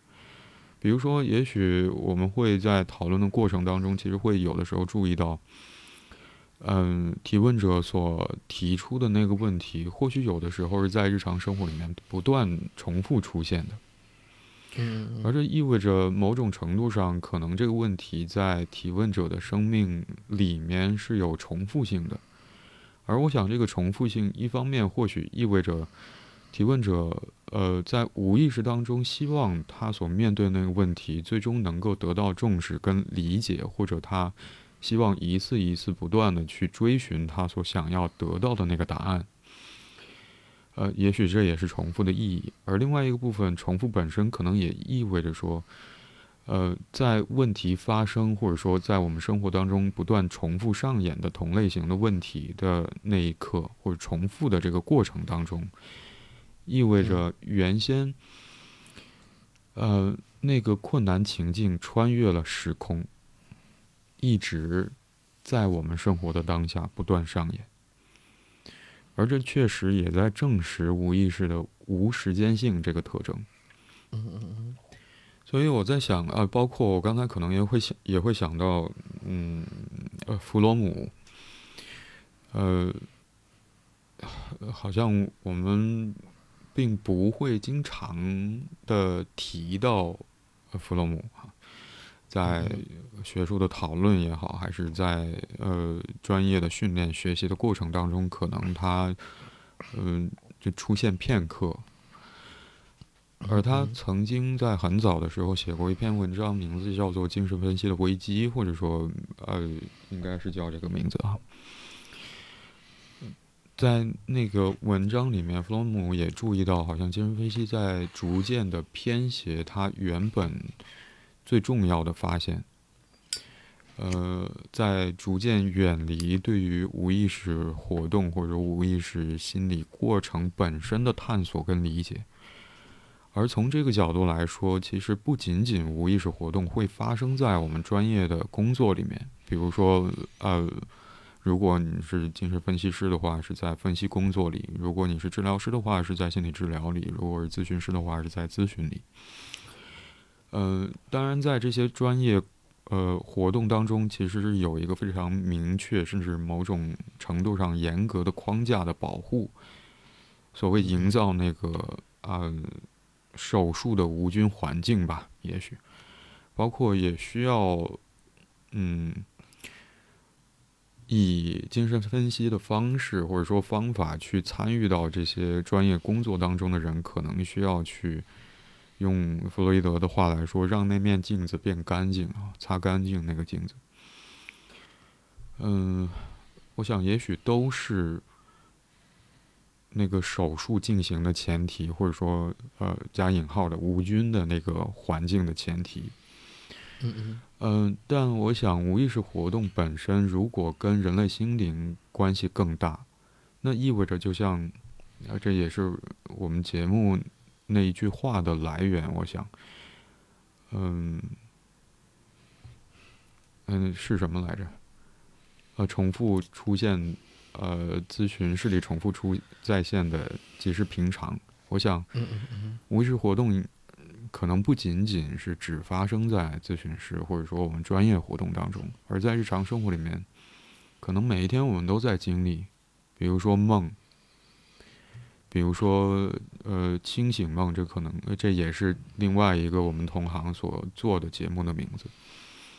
比如说，也许我们会在讨论的过程当中，其实会有的时候注意到，嗯，提问者所提出的那个问题，或许有的时候是在日常生活里面不断重复出现的。嗯，而这意味着某种程度上，可能这个问题在提问者的生命里面是有重复性的。而我想，这个重复性一方面或许意味着提问者，呃，在无意识当中希望他所面对那个问题最终能够得到重视跟理解，或者他希望一次一次不断的去追寻他所想要得到的那个答案。呃，也许这也是重复的意义，而另外一个部分，重复本身可能也意味着说，呃，在问题发生或者说在我们生活当中不断重复上演的同类型的问题的那一刻，或者重复的这个过程当中，意味着原先，呃，那个困难情境穿越了时空，一直在我们生活的当下不断上演。而这确实也在证实无意识的无时间性这个特征。嗯嗯嗯。所以我在想啊，包括我刚才可能也会想，也会想到，嗯，呃，弗洛姆，呃，好像我们并不会经常的提到弗洛姆啊。在学术的讨论也好，还是在呃专业的训练学习的过程当中，可能他嗯就出现片刻。而他曾经在很早的时候写过一篇文章，名字叫做《精神分析的危机》，或者说呃应该是叫这个名字啊。在那个文章里面，弗洛姆也注意到，好像精神分析在逐渐的偏斜他原本。最重要的发现，呃，在逐渐远离对于无意识活动或者无意识心理过程本身的探索跟理解，而从这个角度来说，其实不仅仅无意识活动会发生在我们专业的工作里面，比如说，呃，如果你是精神分析师的话，是在分析工作里；如果你是治疗师的话，是在心理治疗里；如果是咨询师的话，是在咨询里。呃，当然，在这些专业呃活动当中，其实是有一个非常明确，甚至某种程度上严格的框架的保护。所谓营造那个呃手术的无菌环境吧，也许包括也需要嗯。以精神分析的方式或者说方法去参与到这些专业工作当中的人，可能需要去用弗洛伊德的话来说，让那面镜子变干净啊，擦干净那个镜子。嗯，我想也许都是那个手术进行的前提，或者说呃加引号的无菌的那个环境的前提。嗯嗯。嗯，但我想，无意识活动本身如果跟人类心灵关系更大，那意味着就像，啊，这也是我们节目那一句话的来源。我想，嗯，嗯，是什么来着？呃，重复出现，呃，咨询室里重复出在线的即是平常。我想，无意识活动。可能不仅仅是只发生在咨询室或者说我们专业活动当中，而在日常生活里面，可能每一天我们都在经历，比如说梦，比如说呃清醒梦，这可能这也是另外一个我们同行所做的节目的名字。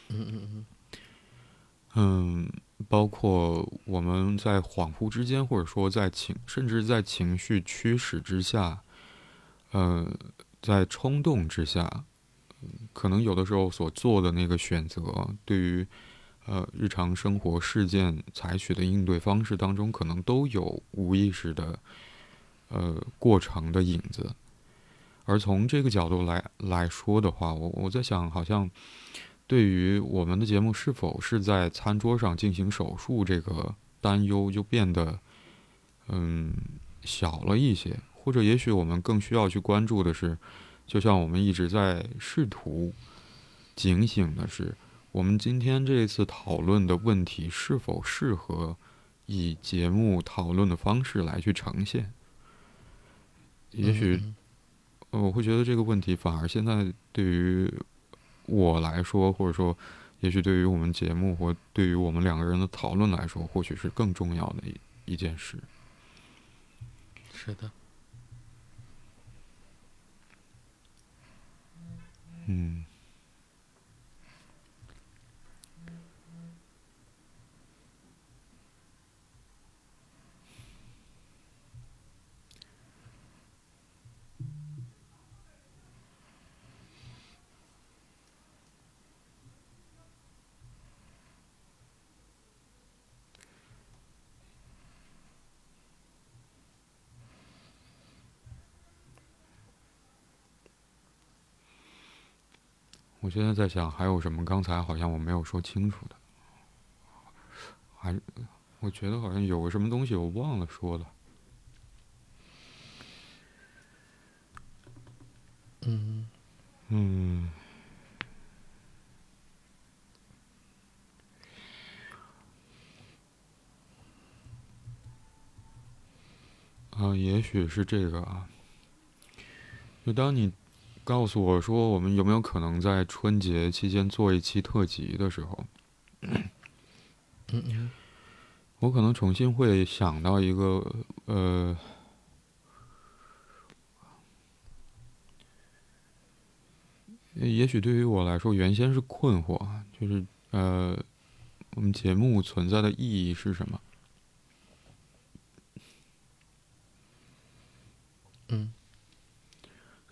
嗯嗯嗯。嗯，包括我们在恍惚之间，或者说在情，甚至在情绪驱使之下，呃。在冲动之下，可能有的时候所做的那个选择，对于呃日常生活事件采取的应对方式当中，可能都有无意识的呃过程的影子。而从这个角度来来说的话，我我在想，好像对于我们的节目是否是在餐桌上进行手术这个担忧，就变得嗯小了一些。或者，也许我们更需要去关注的是，就像我们一直在试图警醒的是，我们今天这一次讨论的问题是否适合以节目讨论的方式来去呈现。也许，我会觉得这个问题反而现在对于我来说，或者说，也许对于我们节目或对于我们两个人的讨论来说，或许是更重要的一一件事。是的。嗯。我现在在想，还有什么？刚才好像我没有说清楚的，还我觉得好像有个什么东西我忘了说了。嗯嗯啊，也许是这个啊，就当你。告诉我说，我们有没有可能在春节期间做一期特辑的时候，我可能重新会想到一个呃，也许对于我来说，原先是困惑，就是呃，我们节目存在的意义是什么？嗯。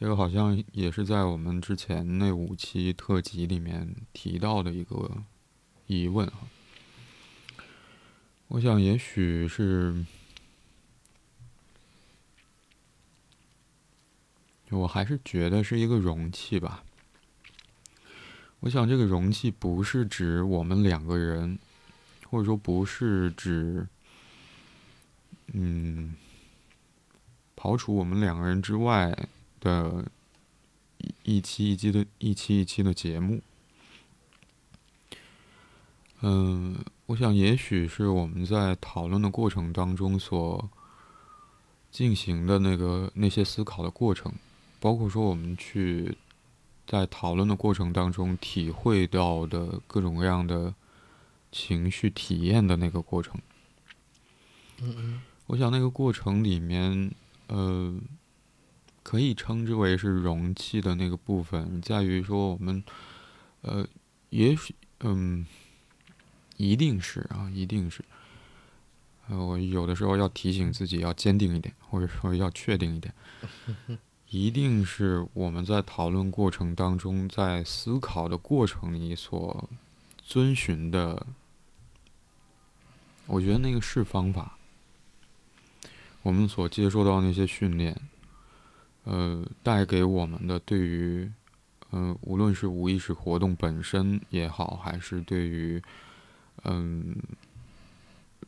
这个好像也是在我们之前那五期特辑里面提到的一个疑问哈。我想，也许是，我还是觉得是一个容器吧。我想，这个容器不是指我们两个人，或者说不是指，嗯，刨除我们两个人之外。的一一期一期的一期一期的节目，嗯，我我想，也许是我们在讨论的过程当中所进行的那个那些思考的过程，包括说我们去在讨论的过程当中体会到的各种各样的情绪体验的那个过程。嗯嗯，我想那个过程里面，呃，可以称之为是容器的那个部分，在于说我们，呃，也许，嗯。一定是啊，一定是。呃，我有的时候要提醒自己要坚定一点，或者说要确定一点。一定是我们在讨论过程当中，在思考的过程里所遵循的。我觉得那个是方法。我们所接受到那些训练，呃，带给我们的对于，呃，无论是无意识活动本身也好，还是对于。嗯，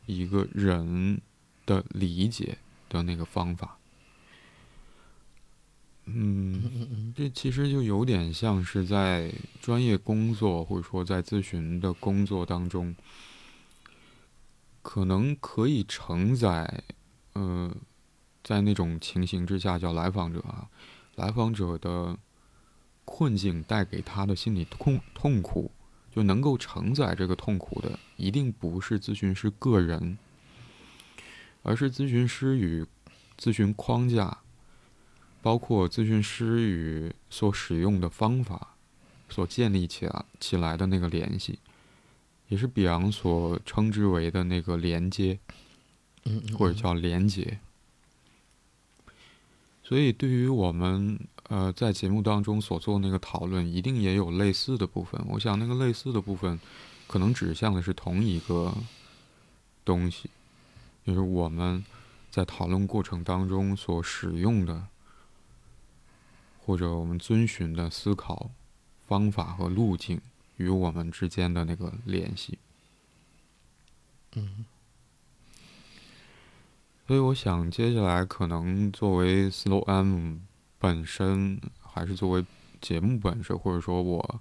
一个人的理解的那个方法，嗯，这其实就有点像是在专业工作或者说在咨询的工作当中，可能可以承载，呃，在那种情形之下，叫来访者啊，来访者的困境带给他的心理痛痛苦。就能够承载这个痛苦的，一定不是咨询师个人，而是咨询师与咨询框架，包括咨询师与所使用的方法所建立起来起来的那个联系，也是比昂所称之为的那个连接，或者叫连结。所以，对于我们。呃，在节目当中所做那个讨论，一定也有类似的部分。我想，那个类似的部分，可能指向的是同一个东西，就是我们在讨论过程当中所使用的，或者我们遵循的思考方法和路径与我们之间的那个联系。嗯。所以，我想接下来可能作为 Slow M。本身还是作为节目本身，或者说我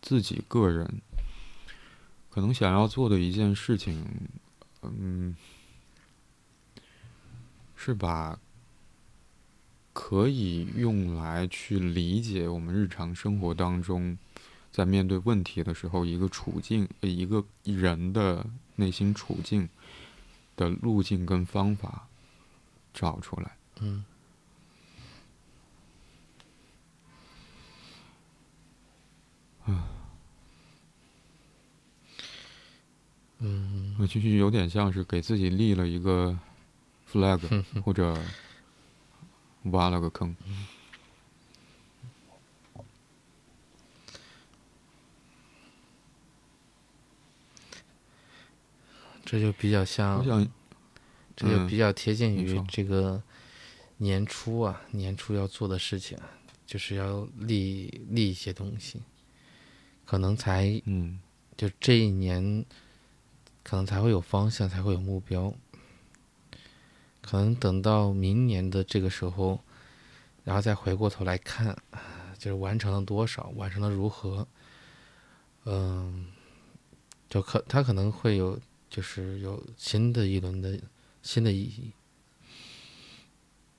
自己个人可能想要做的一件事情，嗯，是把可以用来去理解我们日常生活当中在面对问题的时候一个处境、一个人的内心处境的路径跟方法找出来。嗯。啊，嗯，我其实有点像是给自己立了一个 flag，或者挖了个坑。这就比较像，这就比较贴近于这个年初啊，年初要做的事情，就是要立立一些东西。可能才，嗯，就这一年，可能才会有方向，才会有目标。可能等到明年的这个时候，然后再回过头来看，就是完成了多少，完成了如何，嗯，就可他可能会有，就是有新的一轮的新的意义。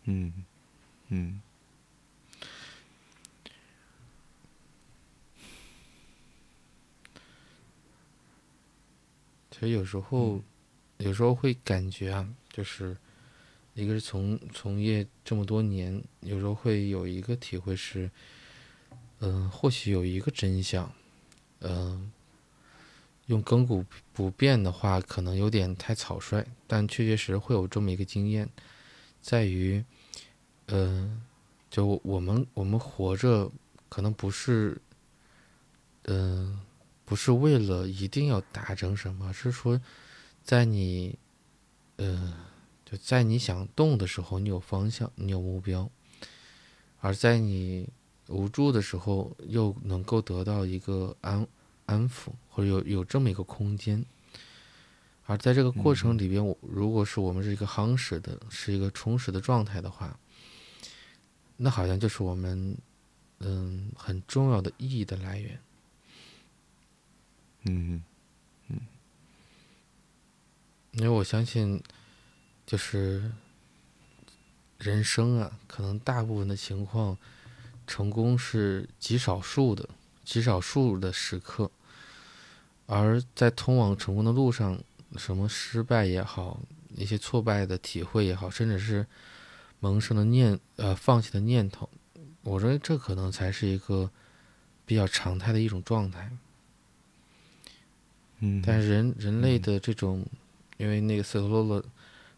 嗯，嗯。其实有时候，有时候会感觉啊，就是一个是从从业这么多年，有时候会有一个体会是，嗯，或许有一个真相，嗯，用亘古不变的话，可能有点太草率，但确确实实会有这么一个经验，在于，嗯，就我们我们活着，可能不是，嗯。不是为了一定要达成什么，是说，在你，呃，就在你想动的时候，你有方向，你有目标；而在你无助的时候，又能够得到一个安安抚，或者有有这么一个空间。而在这个过程里边，我如果是我们是一个夯实的，是一个充实的状态的话，那好像就是我们，嗯，很重要的意义的来源。嗯，嗯，因为我相信，就是人生啊，可能大部分的情况，成功是极少数的，极少数的时刻，而在通往成功的路上，什么失败也好，一些挫败的体会也好，甚至是萌生的念呃放弃的念头，我认为这可能才是一个比较常态的一种状态。嗯，但是人人类的这种，因为那个斯特罗勒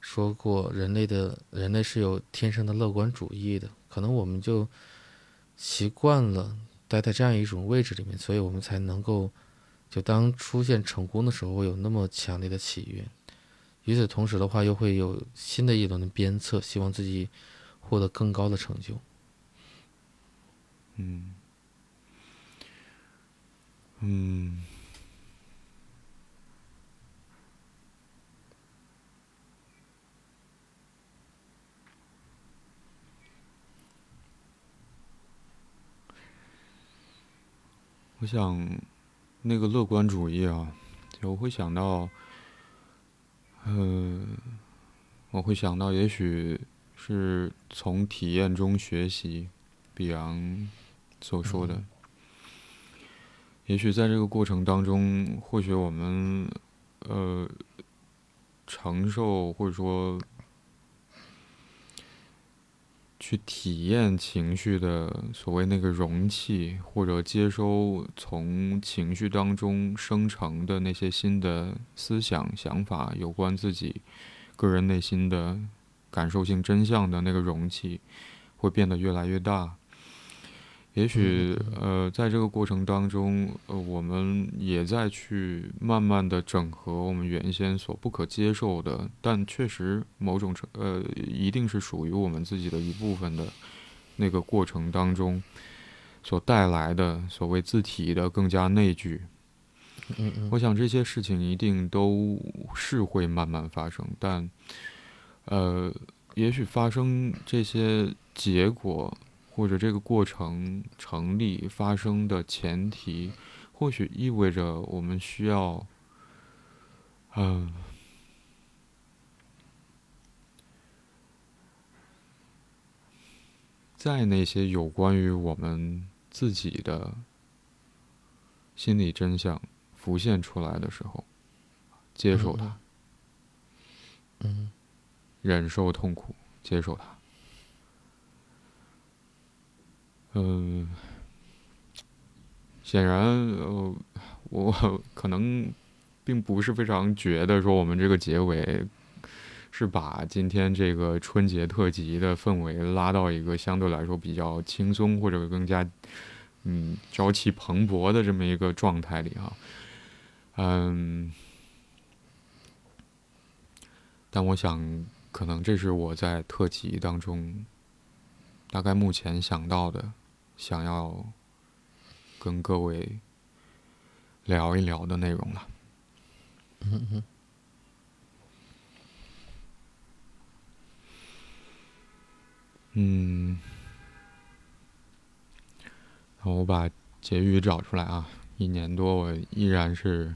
说过，人类的人类是有天生的乐观主义的，可能我们就习惯了待在这样一种位置里面，所以我们才能够，就当出现成功的时候，会有那么强烈的喜悦。与此同时的话，又会有新的一轮的鞭策，希望自己获得更高的成就。嗯，嗯。我想，那个乐观主义啊，我会想到，呃，我会想到，也许是从体验中学习，比昂所说的，也许在这个过程当中，或许我们，呃，承受或者说。去体验情绪的所谓那个容器，或者接收从情绪当中生成的那些新的思想、想法，有关自己个人内心的感受性真相的那个容器，会变得越来越大。也许，呃，在这个过程当中，呃，我们也在去慢慢的整合我们原先所不可接受的，但确实某种程，呃，一定是属于我们自己的一部分的那个过程当中所带来的所谓自体的更加内聚。嗯嗯。我想这些事情一定都是会慢慢发生，但，呃，也许发生这些结果。或者这个过程成立发生的前提，或许意味着我们需要，嗯，在那些有关于我们自己的心理真相浮现出来的时候，接受它，嗯，忍受痛苦，接受它。嗯，显然，呃，我可能并不是非常觉得说我们这个结尾是把今天这个春节特辑的氛围拉到一个相对来说比较轻松或者更加嗯朝气蓬勃的这么一个状态里哈，嗯，但我想可能这是我在特辑当中大概目前想到的。想要跟各位聊一聊的内容了。嗯嗯。嗯。我把结语找出来啊！一年多，我依然是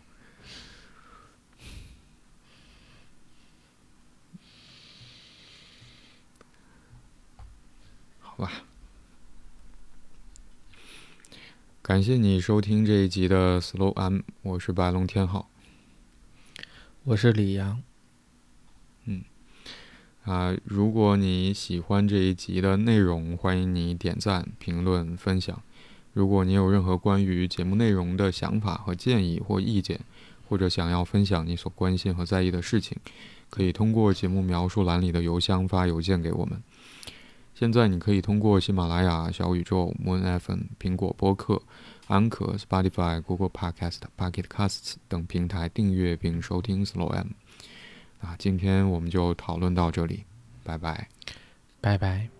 好吧。感谢你收听这一集的 Slow M，我是白龙天浩，我是李阳。嗯，啊，如果你喜欢这一集的内容，欢迎你点赞、评论、分享。如果你有任何关于节目内容的想法和建议或意见，或者想要分享你所关心和在意的事情，可以通过节目描述栏里的邮箱发邮件给我们。现在你可以通过喜马拉雅、小宇宙、Moon FM、苹果播客、安可、Spotify、Google Podcast、Pocket Casts 等平台订阅并收听 Slow M。啊，今天我们就讨论到这里，拜拜，拜拜。